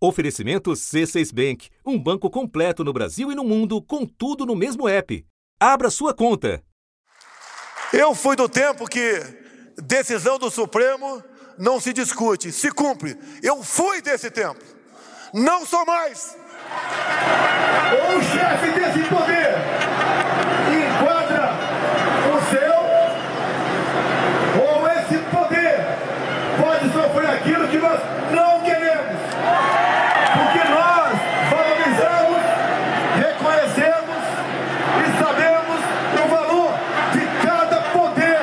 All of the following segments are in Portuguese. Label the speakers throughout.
Speaker 1: Oferecimento C6 Bank, um banco completo no Brasil e no mundo, com tudo no mesmo app. Abra sua conta.
Speaker 2: Eu fui do tempo que decisão do Supremo não se discute, se cumpre. Eu fui desse tempo. Não sou mais.
Speaker 3: O chefe desse poder enquadra o seu ou esse poder pode sofrer aquilo que nós não queremos. Porque nós valorizamos, reconhecemos e sabemos o valor de cada poder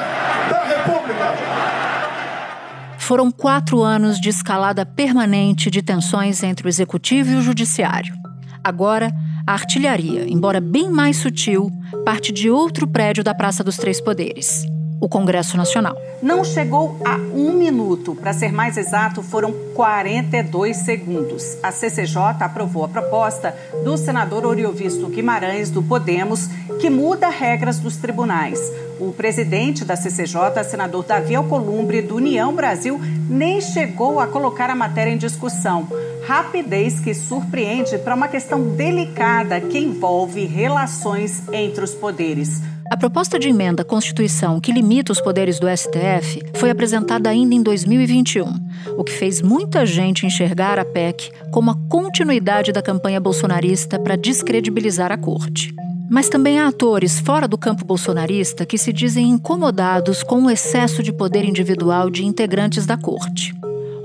Speaker 3: da República.
Speaker 4: Foram quatro anos de escalada permanente de tensões entre o executivo e o judiciário. Agora, a artilharia, embora bem mais sutil, parte de outro prédio da Praça dos Três Poderes o Congresso Nacional.
Speaker 5: Não chegou a um minuto. Para ser mais exato, foram 42 segundos. A CCJ aprovou a proposta do senador Oriovisto Guimarães, do Podemos, que muda regras dos tribunais. O presidente da CCJ, senador Davi Alcolumbre, do União Brasil, nem chegou a colocar a matéria em discussão. Rapidez que surpreende para uma questão delicada que envolve relações entre os poderes.
Speaker 4: A proposta de emenda à Constituição que limita os poderes do STF foi apresentada ainda em 2021, o que fez muita gente enxergar a PEC como a continuidade da campanha bolsonarista para descredibilizar a corte. Mas também há atores fora do campo bolsonarista que se dizem incomodados com o excesso de poder individual de integrantes da corte.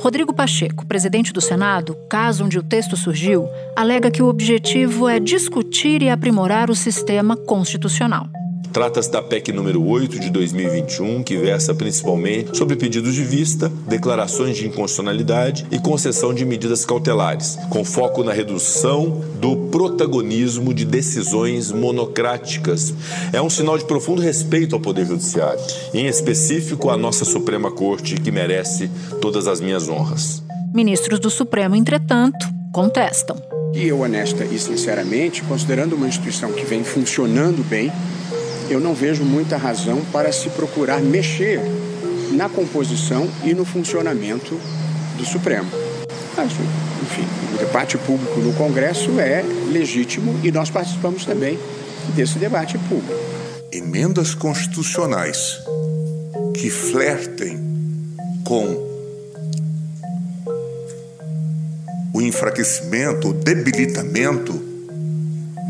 Speaker 4: Rodrigo Pacheco, presidente do Senado, caso onde o texto surgiu, alega que o objetivo é discutir e aprimorar o sistema constitucional.
Speaker 6: Trata-se da PEC número 8 de 2021, que versa principalmente sobre pedidos de vista, declarações de inconstitucionalidade e concessão de medidas cautelares, com foco na redução do protagonismo de decisões monocráticas. É um sinal de profundo respeito ao Poder Judiciário, em específico à nossa Suprema Corte, que merece todas as minhas honras.
Speaker 4: Ministros do Supremo, entretanto, contestam.
Speaker 7: E eu, honesta e sinceramente, considerando uma instituição que vem funcionando bem, eu não vejo muita razão para se procurar mexer na composição e no funcionamento do Supremo. Mas, enfim, o debate público no Congresso é legítimo e nós participamos também desse debate público.
Speaker 8: Emendas constitucionais que flertem com o enfraquecimento, o debilitamento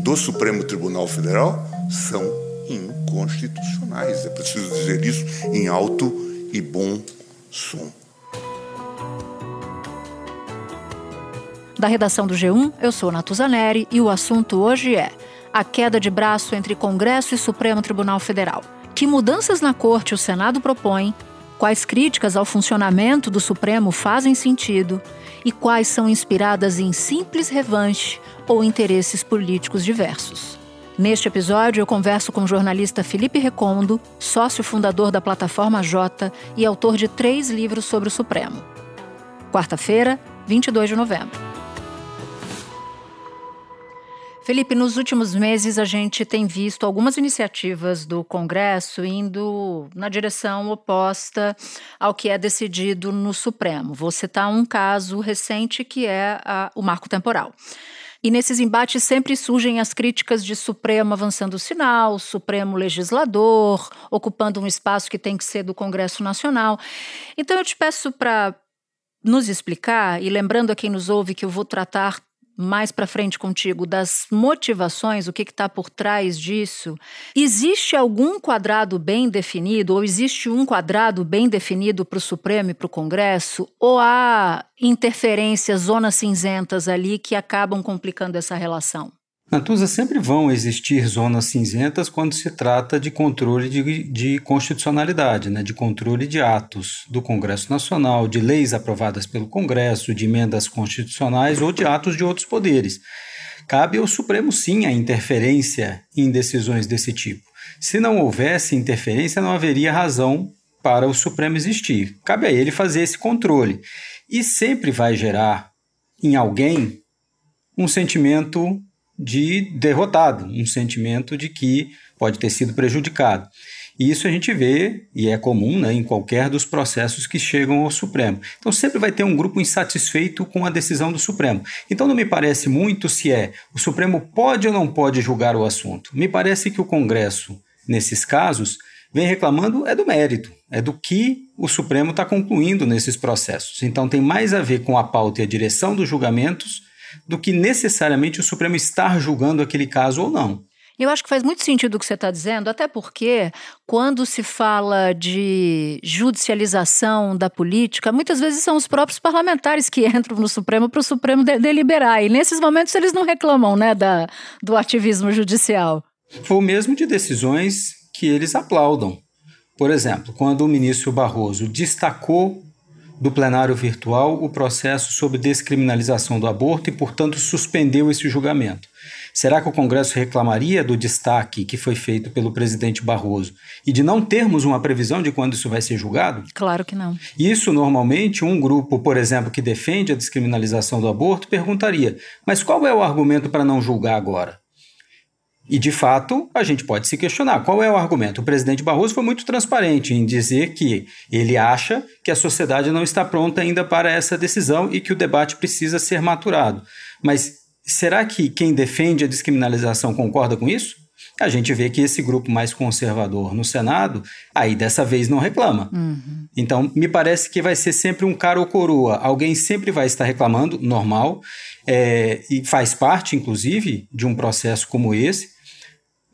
Speaker 8: do Supremo Tribunal Federal são inconstitucionais. É preciso dizer isso em alto e bom som.
Speaker 4: Da redação do G1, eu sou Natuza Neri e o assunto hoje é a queda de braço entre Congresso e Supremo Tribunal Federal. Que mudanças na corte o Senado propõe? Quais críticas ao funcionamento do Supremo fazem sentido? E quais são inspiradas em simples revanche ou interesses políticos diversos? Neste episódio, eu converso com o jornalista Felipe Recondo, sócio fundador da plataforma J e autor de três livros sobre o Supremo. Quarta-feira, 22 de novembro. Felipe, nos últimos meses a gente tem visto algumas iniciativas do Congresso indo na direção oposta ao que é decidido no Supremo. Vou citar um caso recente que é a, o marco temporal. E nesses embates sempre surgem as críticas de Supremo avançando o sinal, Supremo legislador, ocupando um espaço que tem que ser do Congresso Nacional. Então eu te peço para nos explicar, e lembrando a quem nos ouve que eu vou tratar mais para frente contigo das motivações, o que está por trás disso. Existe algum quadrado bem definido, ou existe um quadrado bem definido para o Supremo e para o Congresso, ou há interferências, zonas cinzentas ali que acabam complicando essa relação?
Speaker 9: Na TUSA sempre vão existir zonas cinzentas quando se trata de controle de, de, constitucionalidade, né, de controle de atos do Congresso Nacional, de leis aprovadas pelo Congresso, de emendas constitucionais ou de atos de outros poderes. Cabe ao Supremo, sim, a interferência em decisões desse tipo. Se não houvesse interferência, não haveria razão para o Supremo existir. Cabe a ele fazer esse controle. E sempre vai gerar em alguém um sentimento de derrotado, um sentimento de que pode ter sido prejudicado. E isso a gente vê, e é comum né, em qualquer dos processos que chegam ao Supremo. Então sempre vai ter um grupo insatisfeito com a decisão do Supremo. Então não me parece muito se é o Supremo pode ou não pode julgar o assunto. Me parece que o Congresso, nesses casos, vem reclamando é do mérito, é do que o Supremo está concluindo nesses processos. Então tem mais a ver com a pauta e a direção dos julgamentos do que necessariamente o Supremo estar julgando aquele caso ou não.
Speaker 4: Eu acho que faz muito sentido o que você está dizendo, até porque quando se fala de judicialização da política, muitas vezes são os próprios parlamentares que entram no Supremo para o Supremo de deliberar. E nesses momentos eles não reclamam né, da, do ativismo judicial.
Speaker 9: Ou mesmo de decisões que eles aplaudam. Por exemplo, quando o ministro Barroso destacou do plenário virtual o processo sobre descriminalização do aborto e, portanto, suspendeu esse julgamento. Será que o Congresso reclamaria do destaque que foi feito pelo presidente Barroso e de não termos uma previsão de quando isso vai ser julgado?
Speaker 4: Claro que não.
Speaker 9: Isso, normalmente, um grupo, por exemplo, que defende a descriminalização do aborto perguntaria: mas qual é o argumento para não julgar agora? E, de fato, a gente pode se questionar qual é o argumento. O presidente Barroso foi muito transparente em dizer que ele acha que a sociedade não está pronta ainda para essa decisão e que o debate precisa ser maturado. Mas Será que quem defende a descriminalização concorda com isso? A gente vê que esse grupo mais conservador no Senado, aí dessa vez não reclama. Uhum. Então, me parece que vai ser sempre um cara ou coroa. Alguém sempre vai estar reclamando, normal, é, e faz parte, inclusive, de um processo como esse.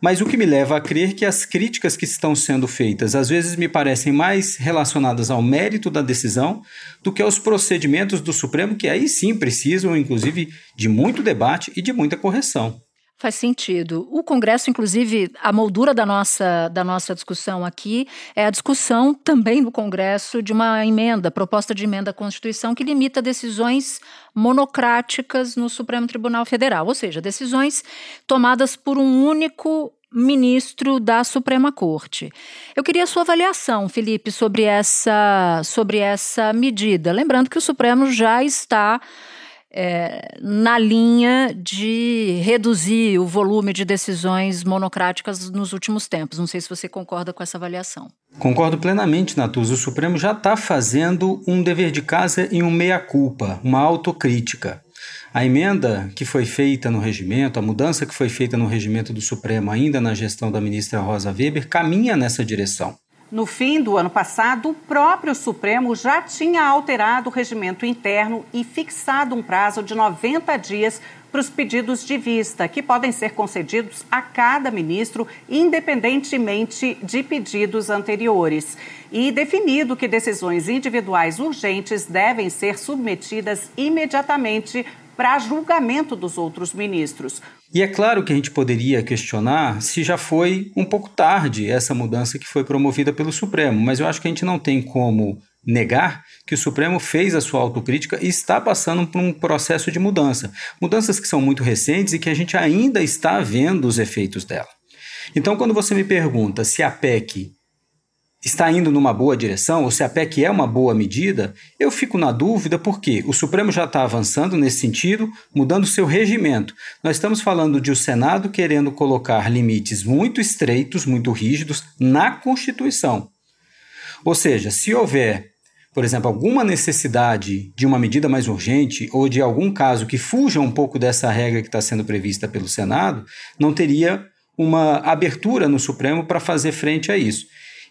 Speaker 9: Mas o que me leva a crer que as críticas que estão sendo feitas às vezes me parecem mais relacionadas ao mérito da decisão do que aos procedimentos do Supremo, que aí sim precisam, inclusive, de muito debate e de muita correção.
Speaker 4: Faz sentido. O Congresso, inclusive, a moldura da nossa, da nossa discussão aqui é a discussão também no Congresso de uma emenda, proposta de emenda à Constituição, que limita decisões monocráticas no Supremo Tribunal Federal, ou seja, decisões tomadas por um único ministro da Suprema Corte. Eu queria a sua avaliação, Felipe, sobre essa, sobre essa medida. Lembrando que o Supremo já está é, na linha de reduzir o volume de decisões monocráticas nos últimos tempos. Não sei se você concorda com essa avaliação.
Speaker 9: Concordo plenamente, Natuza. O Supremo já está fazendo um dever de casa e um meia-culpa, uma autocrítica. A emenda que foi feita no regimento, a mudança que foi feita no regimento do Supremo, ainda na gestão da ministra Rosa Weber, caminha nessa direção.
Speaker 5: No fim do ano passado, o próprio Supremo já tinha alterado o regimento interno e fixado um prazo de 90 dias para os pedidos de vista, que podem ser concedidos a cada ministro, independentemente de pedidos anteriores. E definido que decisões individuais urgentes devem ser submetidas imediatamente para julgamento dos outros ministros.
Speaker 9: E é claro que a gente poderia questionar se já foi um pouco tarde essa mudança que foi promovida pelo Supremo, mas eu acho que a gente não tem como negar que o Supremo fez a sua autocrítica e está passando por um processo de mudança. Mudanças que são muito recentes e que a gente ainda está vendo os efeitos dela. Então, quando você me pergunta se a PEC está indo numa boa direção, ou se a PEC é uma boa medida, eu fico na dúvida porque o Supremo já está avançando nesse sentido, mudando seu regimento. Nós estamos falando de o Senado querendo colocar limites muito estreitos, muito rígidos na Constituição. Ou seja, se houver, por exemplo, alguma necessidade de uma medida mais urgente ou de algum caso que fuja um pouco dessa regra que está sendo prevista pelo Senado, não teria uma abertura no Supremo para fazer frente a isso.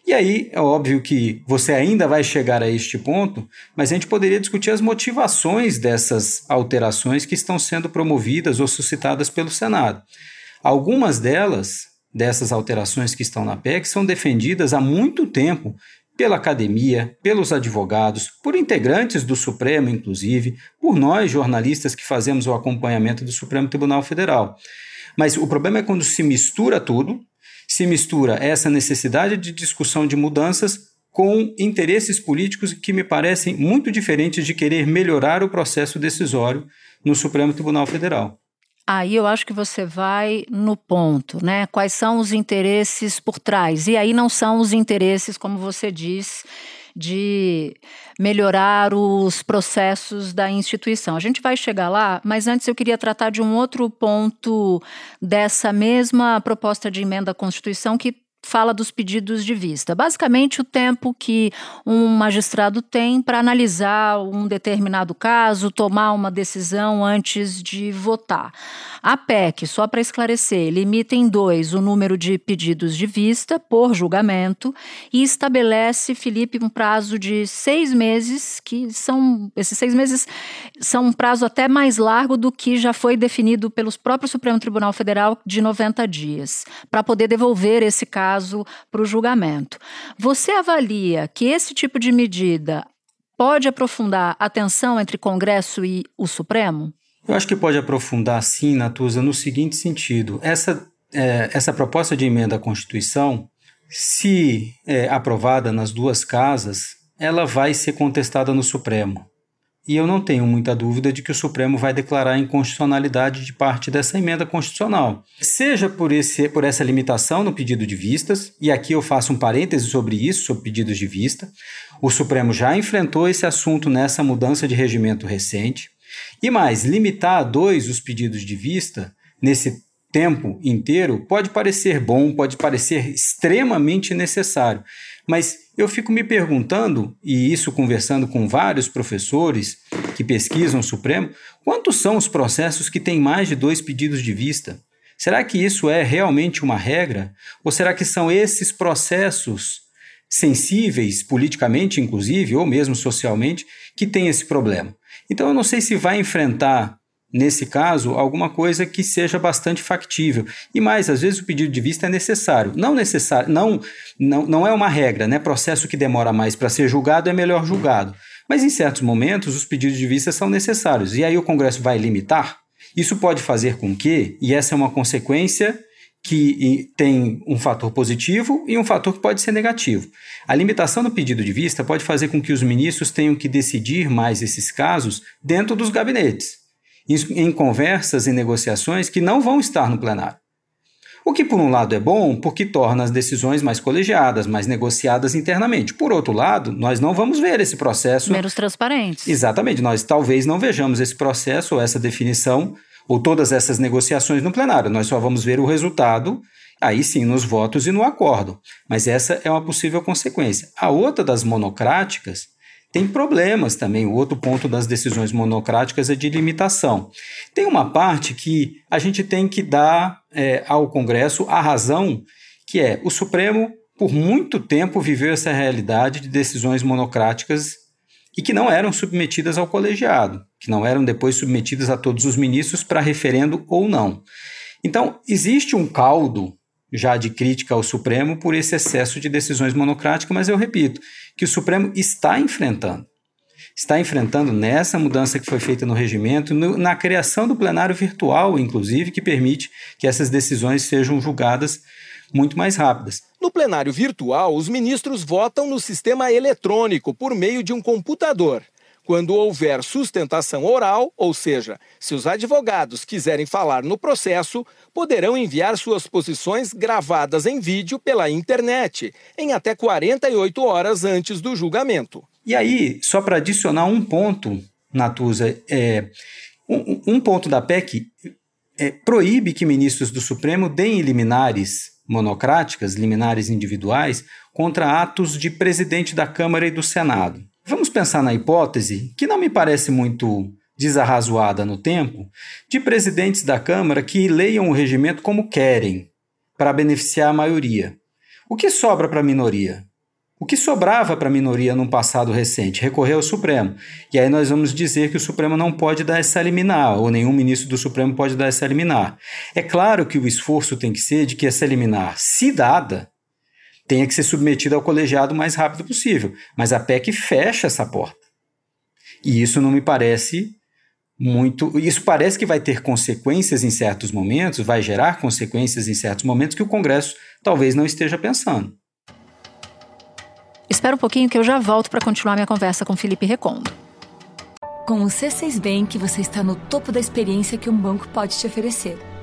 Speaker 9: E aí, é óbvio que você ainda vai chegar a este ponto, mas a gente poderia discutir as motivações dessas alterações que estão sendo promovidas ou suscitadas pelo Senado. Algumas delas, dessas alterações que estão na PEC, são defendidas há muito tempo pela academia, pelos advogados, por integrantes do Supremo, inclusive, por nós jornalistas que fazemos o acompanhamento do Supremo Tribunal Federal. Mas o problema é quando se mistura tudo se mistura essa necessidade de discussão de mudanças com interesses políticos que me parecem muito diferentes de querer melhorar o processo decisório no Supremo Tribunal Federal.
Speaker 4: Aí eu acho que você vai no ponto, né? Quais são os interesses por trás? E aí não são os interesses, como você diz, de melhorar os processos da instituição. A gente vai chegar lá, mas antes eu queria tratar de um outro ponto dessa mesma proposta de emenda à Constituição que fala dos pedidos de vista. Basicamente, o tempo que um magistrado tem para analisar um determinado caso, tomar uma decisão antes de votar. A PEC, só para esclarecer, limita em dois o número de pedidos de vista por julgamento e estabelece, Felipe, um prazo de seis meses, que são. Esses seis meses são um prazo até mais largo do que já foi definido pelos próprios Supremo Tribunal Federal de 90 dias, para poder devolver esse caso para o julgamento. Você avalia que esse tipo de medida pode aprofundar a tensão entre Congresso e o Supremo?
Speaker 9: Eu acho que pode aprofundar sim, Natuza, no seguinte sentido: essa, é, essa proposta de emenda à Constituição, se é, aprovada nas duas casas, ela vai ser contestada no Supremo. E eu não tenho muita dúvida de que o Supremo vai declarar a inconstitucionalidade de parte dessa emenda constitucional. Seja por, esse, por essa limitação no pedido de vistas, e aqui eu faço um parêntese sobre isso, sobre pedidos de vista. O Supremo já enfrentou esse assunto nessa mudança de regimento recente. E mais, limitar a dois os pedidos de vista nesse tempo inteiro pode parecer bom, pode parecer extremamente necessário, mas eu fico me perguntando, e isso conversando com vários professores que pesquisam o Supremo, quantos são os processos que têm mais de dois pedidos de vista? Será que isso é realmente uma regra? Ou será que são esses processos sensíveis, politicamente inclusive, ou mesmo socialmente, que têm esse problema? Então eu não sei se vai enfrentar nesse caso, alguma coisa que seja bastante factível. E mais, às vezes o pedido de vista é necessário. Não necessário, não, não, não é uma regra, né? Processo que demora mais para ser julgado é melhor julgado. Mas em certos momentos os pedidos de vista são necessários. E aí o Congresso vai limitar? Isso pode fazer com que, e essa é uma consequência que tem um fator positivo e um fator que pode ser negativo. A limitação do pedido de vista pode fazer com que os ministros tenham que decidir mais esses casos dentro dos gabinetes, em conversas e negociações que não vão estar no plenário. O que, por um lado, é bom, porque torna as decisões mais colegiadas, mais negociadas internamente. Por outro lado, nós não vamos ver esse processo.
Speaker 4: Menos transparentes.
Speaker 9: Exatamente. Nós talvez não vejamos esse processo ou essa definição ou todas essas negociações no plenário. Nós só vamos ver o resultado, aí sim, nos votos e no acordo. Mas essa é uma possível consequência. A outra das monocráticas tem problemas também. O outro ponto das decisões monocráticas é de limitação. Tem uma parte que a gente tem que dar é, ao Congresso a razão, que é o Supremo, por muito tempo, viveu essa realidade de decisões monocráticas e que não eram submetidas ao colegiado, que não eram depois submetidas a todos os ministros para referendo ou não. Então, existe um caldo já de crítica ao Supremo por esse excesso de decisões monocráticas, mas eu repito que o Supremo está enfrentando. Está enfrentando nessa mudança que foi feita no regimento, no, na criação do plenário virtual, inclusive, que permite que essas decisões sejam julgadas muito mais rápidas.
Speaker 10: No plenário virtual, os ministros votam no sistema eletrônico por meio de um computador. Quando houver sustentação oral, ou seja, se os advogados quiserem falar no processo, poderão enviar suas posições gravadas em vídeo pela internet, em até 48 horas antes do julgamento.
Speaker 9: E aí, só para adicionar um ponto, Natuza, é, um, um ponto da PEC é, proíbe que ministros do Supremo deem liminares monocráticas, liminares individuais, contra atos de presidente da Câmara e do Senado. Vamos pensar na hipótese, que não me parece muito desarrazoada no tempo, de presidentes da Câmara que leiam o regimento como querem, para beneficiar a maioria. O que sobra para a minoria? O que sobrava para a minoria num passado recente? Recorrer ao Supremo. E aí nós vamos dizer que o Supremo não pode dar essa liminar, ou nenhum ministro do Supremo pode dar essa liminar. É claro que o esforço tem que ser de que essa liminar, se dada, tenha que ser submetida ao colegiado o mais rápido possível. Mas a PEC fecha essa porta. E isso não me parece muito. Isso parece que vai ter consequências em certos momentos, vai gerar consequências em certos momentos que o Congresso talvez não esteja pensando.
Speaker 4: Espera um pouquinho que eu já volto para continuar minha conversa com Felipe Recondo.
Speaker 11: Com o C6 Bank, você está no topo da experiência que um banco pode te oferecer.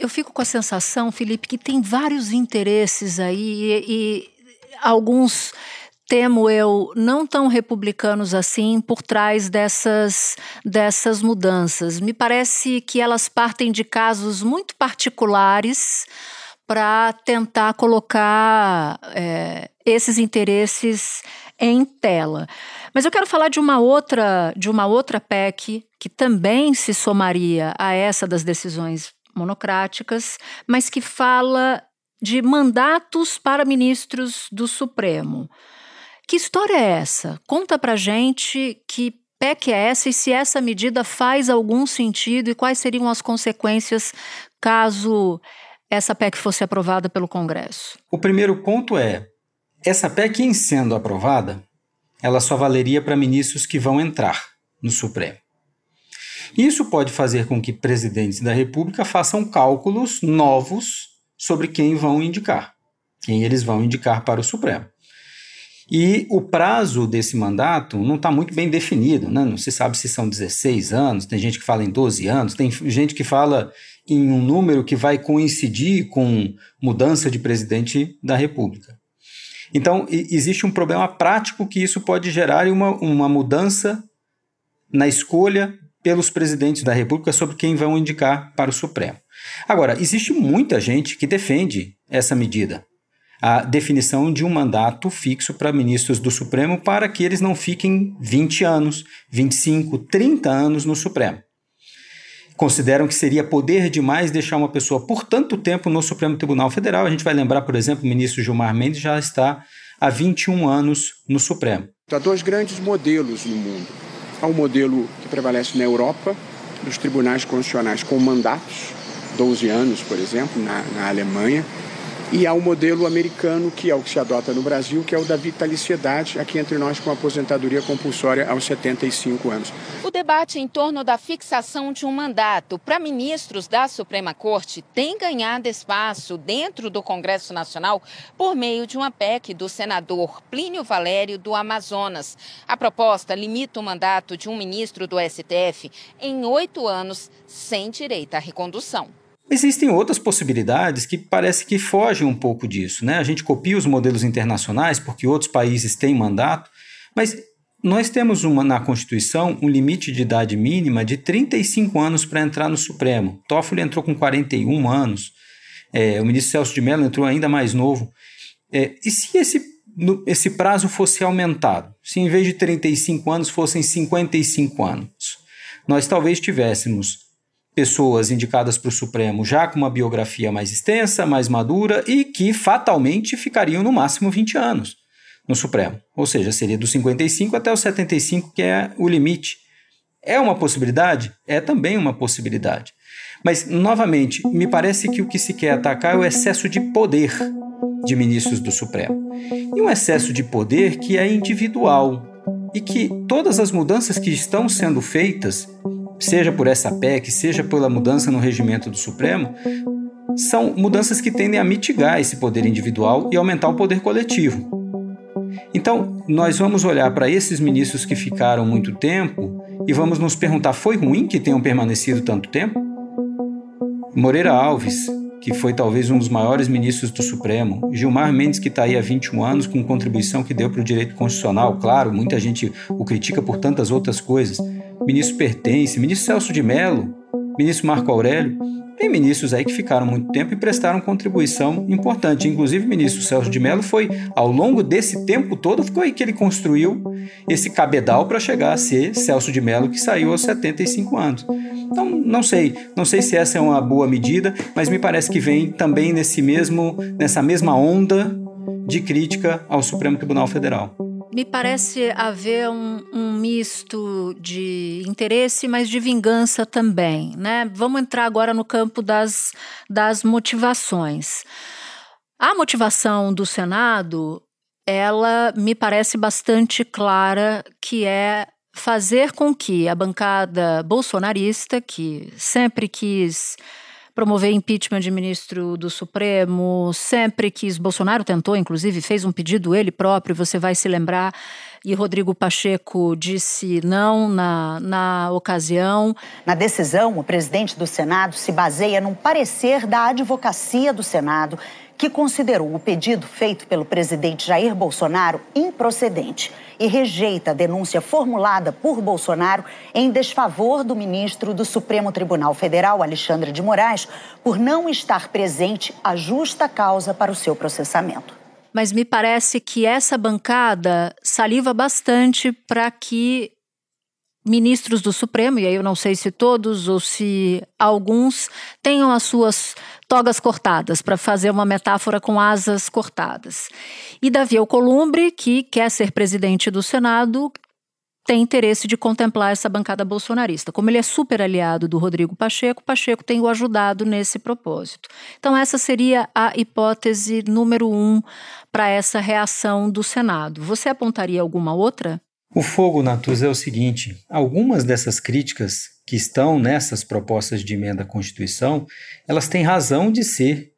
Speaker 4: Eu fico com a sensação, Felipe, que tem vários interesses aí e, e alguns temo eu, não tão republicanos assim por trás dessas, dessas mudanças. Me parece que elas partem de casos muito particulares para tentar colocar é, esses interesses em tela. Mas eu quero falar de uma outra, de uma outra PEC que também se somaria a essa das decisões monocráticas, mas que fala de mandatos para ministros do Supremo. Que história é essa? Conta pra gente que PEC é essa e se essa medida faz algum sentido e quais seriam as consequências caso essa PEC fosse aprovada pelo Congresso?
Speaker 9: O primeiro ponto é: essa PEC, em sendo aprovada, ela só valeria para ministros que vão entrar no Supremo. Isso pode fazer com que presidentes da República façam cálculos novos sobre quem vão indicar, quem eles vão indicar para o Supremo. E o prazo desse mandato não está muito bem definido, né? não se sabe se são 16 anos, tem gente que fala em 12 anos, tem gente que fala em um número que vai coincidir com mudança de presidente da República. Então, existe um problema prático que isso pode gerar uma, uma mudança na escolha pelos presidentes da República sobre quem vão indicar para o Supremo. Agora, existe muita gente que defende essa medida a definição de um mandato fixo para ministros do Supremo para que eles não fiquem 20 anos, 25, 30 anos no Supremo. Consideram que seria poder demais deixar uma pessoa por tanto tempo no Supremo Tribunal Federal. A gente vai lembrar, por exemplo, o ministro Gilmar Mendes já está há 21 anos no Supremo.
Speaker 7: Há dois grandes modelos no mundo. Há um modelo que prevalece na Europa, dos tribunais constitucionais com mandatos, 12 anos, por exemplo, na, na Alemanha, e há o modelo americano, que é o que se adota no Brasil, que é o da vitaliciedade, aqui entre nós com aposentadoria compulsória aos 75 anos.
Speaker 12: O debate em torno da fixação de um mandato para ministros da Suprema Corte tem ganhado espaço dentro do Congresso Nacional por meio de uma PEC do senador Plínio Valério do Amazonas. A proposta limita o mandato de um ministro do STF em oito anos, sem direito à recondução.
Speaker 9: Existem outras possibilidades que parece que fogem um pouco disso. Né? A gente copia os modelos internacionais porque outros países têm mandato, mas nós temos uma, na Constituição um limite de idade mínima de 35 anos para entrar no Supremo. Toffoli entrou com 41 anos, é, o ministro Celso de Mello entrou ainda mais novo. É, e se esse, esse prazo fosse aumentado? Se em vez de 35 anos fossem 55 anos? Nós talvez tivéssemos pessoas indicadas para o Supremo já com uma biografia mais extensa, mais madura e que fatalmente ficariam no máximo 20 anos no Supremo. Ou seja, seria dos 55 até os 75, que é o limite. É uma possibilidade? É também uma possibilidade. Mas, novamente, me parece que o que se quer atacar é o excesso de poder de ministros do Supremo. E um excesso de poder que é individual e que todas as mudanças que estão sendo feitas seja por essa PEC, seja pela mudança no regimento do Supremo, são mudanças que tendem a mitigar esse poder individual e aumentar o poder coletivo. Então, nós vamos olhar para esses ministros que ficaram muito tempo e vamos nos perguntar: foi ruim que tenham permanecido tanto tempo? Moreira Alves, que foi talvez um dos maiores ministros do Supremo, Gilmar Mendes, que está aí há 21 anos, com contribuição que deu para o direito constitucional, claro, muita gente o critica por tantas outras coisas ministro Pertence, ministro Celso de Mello, ministro Marco Aurélio. Tem ministros aí que ficaram muito tempo e prestaram contribuição importante. Inclusive, o ministro Celso de Mello foi, ao longo desse tempo todo, foi aí que ele construiu esse cabedal para chegar a ser Celso de Mello, que saiu aos 75 anos. Então, não sei, não sei se essa é uma boa medida, mas me parece que vem também nesse mesmo, nessa mesma onda de crítica ao Supremo Tribunal Federal
Speaker 4: me parece haver um, um, misto de interesse, mas de vingança também. Né? Vamos entrar agora no campo das, das motivações. A motivação do Senado, ela me parece bastante clara, que é fazer com que a bancada bolsonarista, que sempre quis promover impeachment de ministro do Supremo, sempre quis. Bolsonaro tentou, inclusive, fez um pedido ele próprio, você vai se lembrar. E Rodrigo Pacheco disse não na, na ocasião.
Speaker 13: Na decisão, o presidente do Senado se baseia num parecer da advocacia do Senado que considerou o pedido feito pelo presidente Jair Bolsonaro improcedente e rejeita a denúncia formulada por Bolsonaro em desfavor do ministro do Supremo Tribunal Federal, Alexandre de Moraes, por não estar presente a justa causa para o seu processamento.
Speaker 4: Mas me parece que essa bancada saliva bastante para que ministros do Supremo, e aí eu não sei se todos ou se alguns, tenham as suas togas cortadas, para fazer uma metáfora com asas cortadas. E Davi Alcolumbre, que quer ser presidente do Senado, tem interesse de contemplar essa bancada bolsonarista. Como ele é super aliado do Rodrigo Pacheco, Pacheco tem o ajudado nesse propósito. Então, essa seria a hipótese número um para essa reação do Senado. Você apontaria alguma outra?
Speaker 9: O fogo, Natus, é o seguinte: algumas dessas críticas que estão nessas propostas de emenda à Constituição, elas têm razão de ser.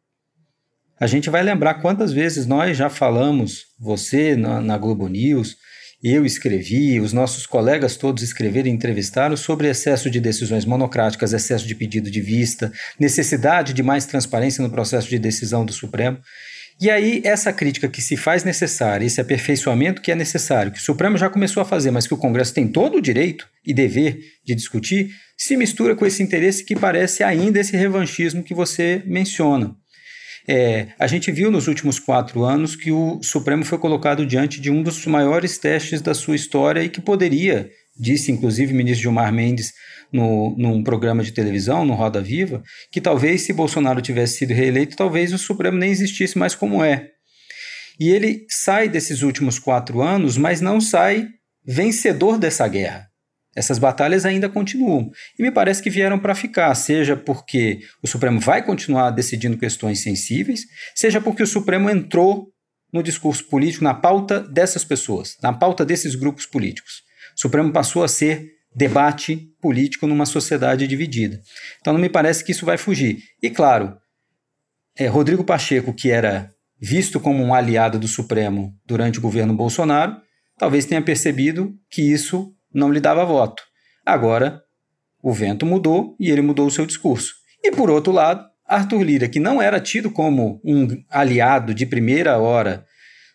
Speaker 9: A gente vai lembrar quantas vezes nós já falamos, você na, na Globo News, eu escrevi, os nossos colegas todos escreveram e entrevistaram sobre excesso de decisões monocráticas, excesso de pedido de vista, necessidade de mais transparência no processo de decisão do Supremo. E aí, essa crítica que se faz necessária, esse aperfeiçoamento que é necessário, que o Supremo já começou a fazer, mas que o Congresso tem todo o direito e dever de discutir, se mistura com esse interesse que parece ainda esse revanchismo que você menciona. É, a gente viu nos últimos quatro anos que o Supremo foi colocado diante de um dos maiores testes da sua história e que poderia, disse inclusive o ministro Gilmar Mendes no, num programa de televisão, no Roda Viva, que talvez se Bolsonaro tivesse sido reeleito, talvez o Supremo nem existisse mais como é. E ele sai desses últimos quatro anos, mas não sai vencedor dessa guerra. Essas batalhas ainda continuam. E me parece que vieram para ficar, seja porque o Supremo vai continuar decidindo questões sensíveis, seja porque o Supremo entrou no discurso político, na pauta dessas pessoas, na pauta desses grupos políticos. O Supremo passou a ser debate político numa sociedade dividida. Então não me parece que isso vai fugir. E claro, é, Rodrigo Pacheco, que era visto como um aliado do Supremo durante o governo Bolsonaro, talvez tenha percebido que isso não lhe dava voto. Agora, o vento mudou e ele mudou o seu discurso. E por outro lado, Arthur Lira, que não era tido como um aliado de primeira hora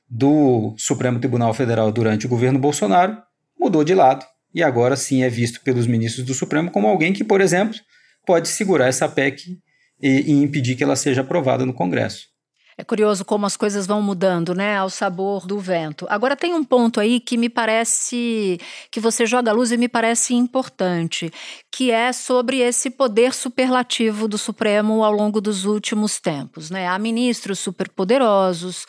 Speaker 9: do Supremo Tribunal Federal durante o governo Bolsonaro, mudou de lado e agora sim é visto pelos ministros do Supremo como alguém que, por exemplo, pode segurar essa PEC e, e impedir que ela seja aprovada no Congresso.
Speaker 4: É curioso como as coisas vão mudando, né, ao sabor do vento. Agora tem um ponto aí que me parece que você joga a luz e me parece importante, que é sobre esse poder superlativo do Supremo ao longo dos últimos tempos, né? Há ministros superpoderosos,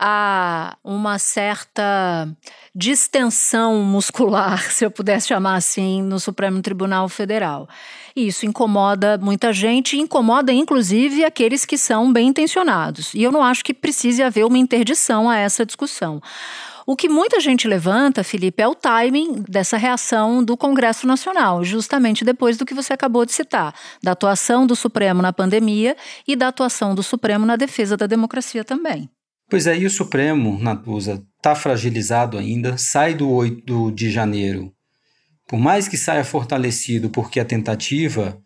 Speaker 4: há uma certa distensão muscular, se eu pudesse chamar assim, no Supremo Tribunal Federal. E isso incomoda muita gente, incomoda inclusive aqueles que são bem intencionados. E eu não acho que precise haver uma interdição a essa discussão. O que muita gente levanta, Felipe, é o timing dessa reação do Congresso Nacional, justamente depois do que você acabou de citar, da atuação do Supremo na pandemia e da atuação do Supremo na defesa da democracia também.
Speaker 9: Pois aí o Supremo, Natuza, está fragilizado ainda, sai do 8 de janeiro. Por mais que saia fortalecido, porque a tentativa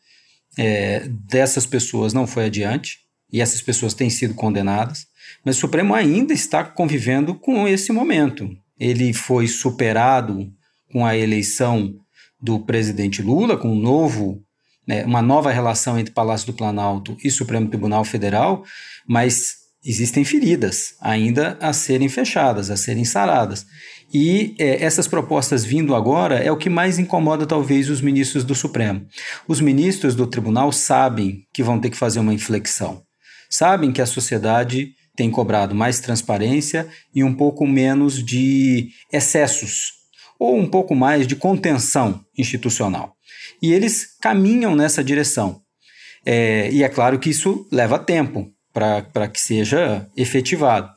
Speaker 9: é, dessas pessoas não foi adiante, e essas pessoas têm sido condenadas, mas o Supremo ainda está convivendo com esse momento. Ele foi superado com a eleição do presidente Lula, com um novo, né, uma nova relação entre Palácio do Planalto e Supremo Tribunal Federal, mas existem feridas ainda a serem fechadas, a serem saradas. E é, essas propostas vindo agora é o que mais incomoda talvez os ministros do Supremo. Os ministros do tribunal sabem que vão ter que fazer uma inflexão. Sabem que a sociedade tem cobrado mais transparência e um pouco menos de excessos, ou um pouco mais de contenção institucional. E eles caminham nessa direção. É, e é claro que isso leva tempo, para que seja efetivado.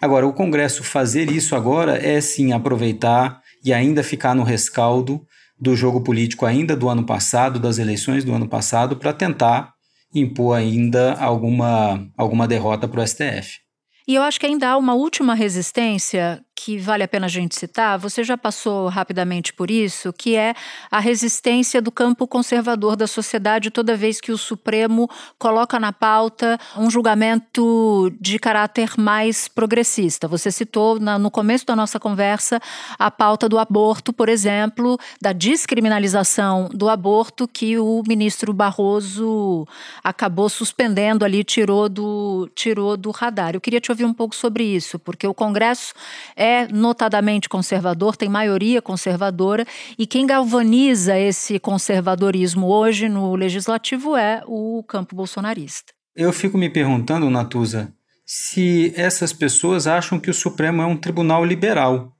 Speaker 9: Agora, o Congresso fazer isso agora é sim aproveitar e ainda ficar no rescaldo do jogo político ainda do ano passado, das eleições do ano passado, para tentar impor ainda alguma, alguma derrota para o STF.
Speaker 4: E eu acho que ainda há uma última resistência que vale a pena a gente citar, você já passou rapidamente por isso, que é a resistência do campo conservador da sociedade toda vez que o Supremo coloca na pauta um julgamento de caráter mais progressista. Você citou na, no começo da nossa conversa a pauta do aborto, por exemplo, da descriminalização do aborto que o ministro Barroso acabou suspendendo ali, tirou do, tirou do radar. Eu queria te ouvir um pouco sobre isso, porque o Congresso é notadamente conservador, tem maioria conservadora, e quem galvaniza esse conservadorismo hoje no legislativo é o campo bolsonarista.
Speaker 9: Eu fico me perguntando, Natuza, se essas pessoas acham que o Supremo é um tribunal liberal.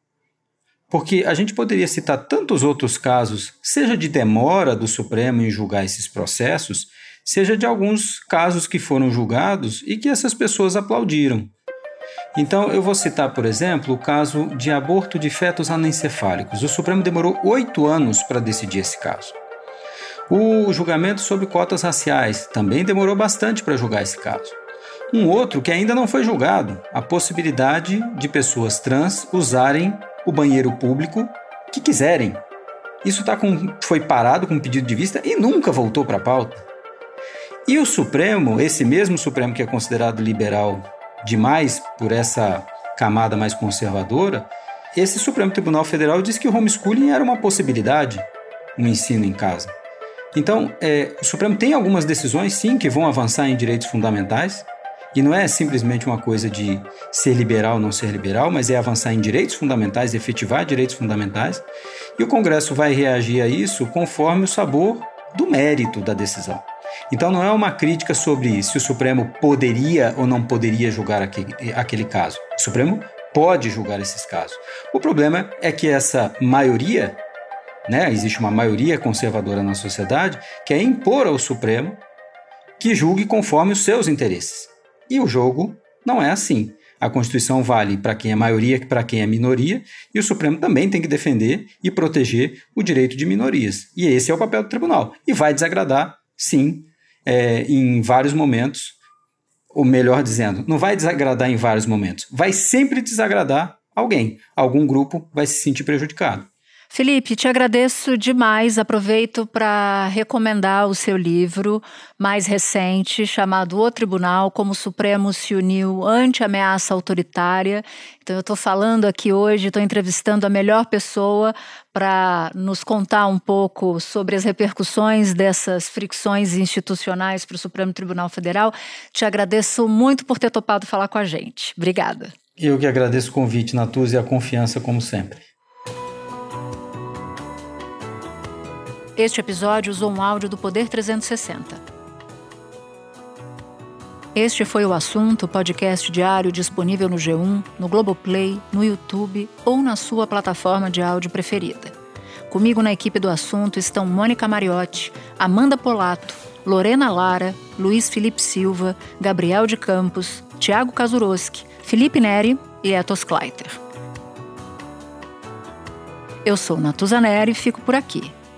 Speaker 9: Porque a gente poderia citar tantos outros casos, seja de demora do Supremo em julgar esses processos, seja de alguns casos que foram julgados e que essas pessoas aplaudiram. Então, eu vou citar, por exemplo, o caso de aborto de fetos anencefálicos. O Supremo demorou oito anos para decidir esse caso. O julgamento sobre cotas raciais também demorou bastante para julgar esse caso. Um outro que ainda não foi julgado, a possibilidade de pessoas trans usarem o banheiro público que quiserem. Isso tá com, foi parado com pedido de vista e nunca voltou para a pauta. E o Supremo, esse mesmo Supremo que é considerado liberal demais por essa camada mais conservadora, esse Supremo Tribunal Federal disse que o homeschooling era uma possibilidade, um ensino em casa. Então, é, o Supremo tem algumas decisões, sim, que vão avançar em direitos fundamentais, e não é simplesmente uma coisa de ser liberal ou não ser liberal, mas é avançar em direitos fundamentais, efetivar direitos fundamentais, e o Congresso vai reagir a isso conforme o sabor do mérito da decisão. Então não é uma crítica sobre se o Supremo poderia ou não poderia julgar aquele, caso. O Supremo pode julgar esses casos. O problema é que essa maioria, né, existe uma maioria conservadora na sociedade, quer impor ao Supremo que julgue conforme os seus interesses. E o jogo não é assim. A Constituição vale para quem é maioria e para quem é minoria, e o Supremo também tem que defender e proteger o direito de minorias. E esse é o papel do tribunal. E vai desagradar sim, é, em vários momentos, ou melhor dizendo, não vai desagradar em vários momentos, vai sempre desagradar alguém. Algum grupo vai se sentir prejudicado.
Speaker 4: Felipe, te agradeço demais. Aproveito para recomendar o seu livro mais recente, chamado O Tribunal: Como o Supremo se uniu ante a ameaça autoritária. Então, eu estou falando aqui hoje, estou entrevistando a melhor pessoa para nos contar um pouco sobre as repercussões dessas fricções institucionais para o Supremo Tribunal Federal. Te agradeço muito por ter topado falar com a gente. Obrigada.
Speaker 9: Eu que agradeço o convite, Natuz, e a confiança, como sempre.
Speaker 4: Este episódio usou um áudio do Poder 360. Este foi o assunto podcast diário disponível no G1, no Globoplay, no YouTube ou na sua plataforma de áudio preferida. Comigo na equipe do assunto estão Mônica Mariotti, Amanda Polato, Lorena Lara, Luiz Felipe Silva, Gabriel de Campos, Tiago Kazuroski, Felipe Neri e Etos Kleiter. Eu sou Natuza Neri e fico por aqui.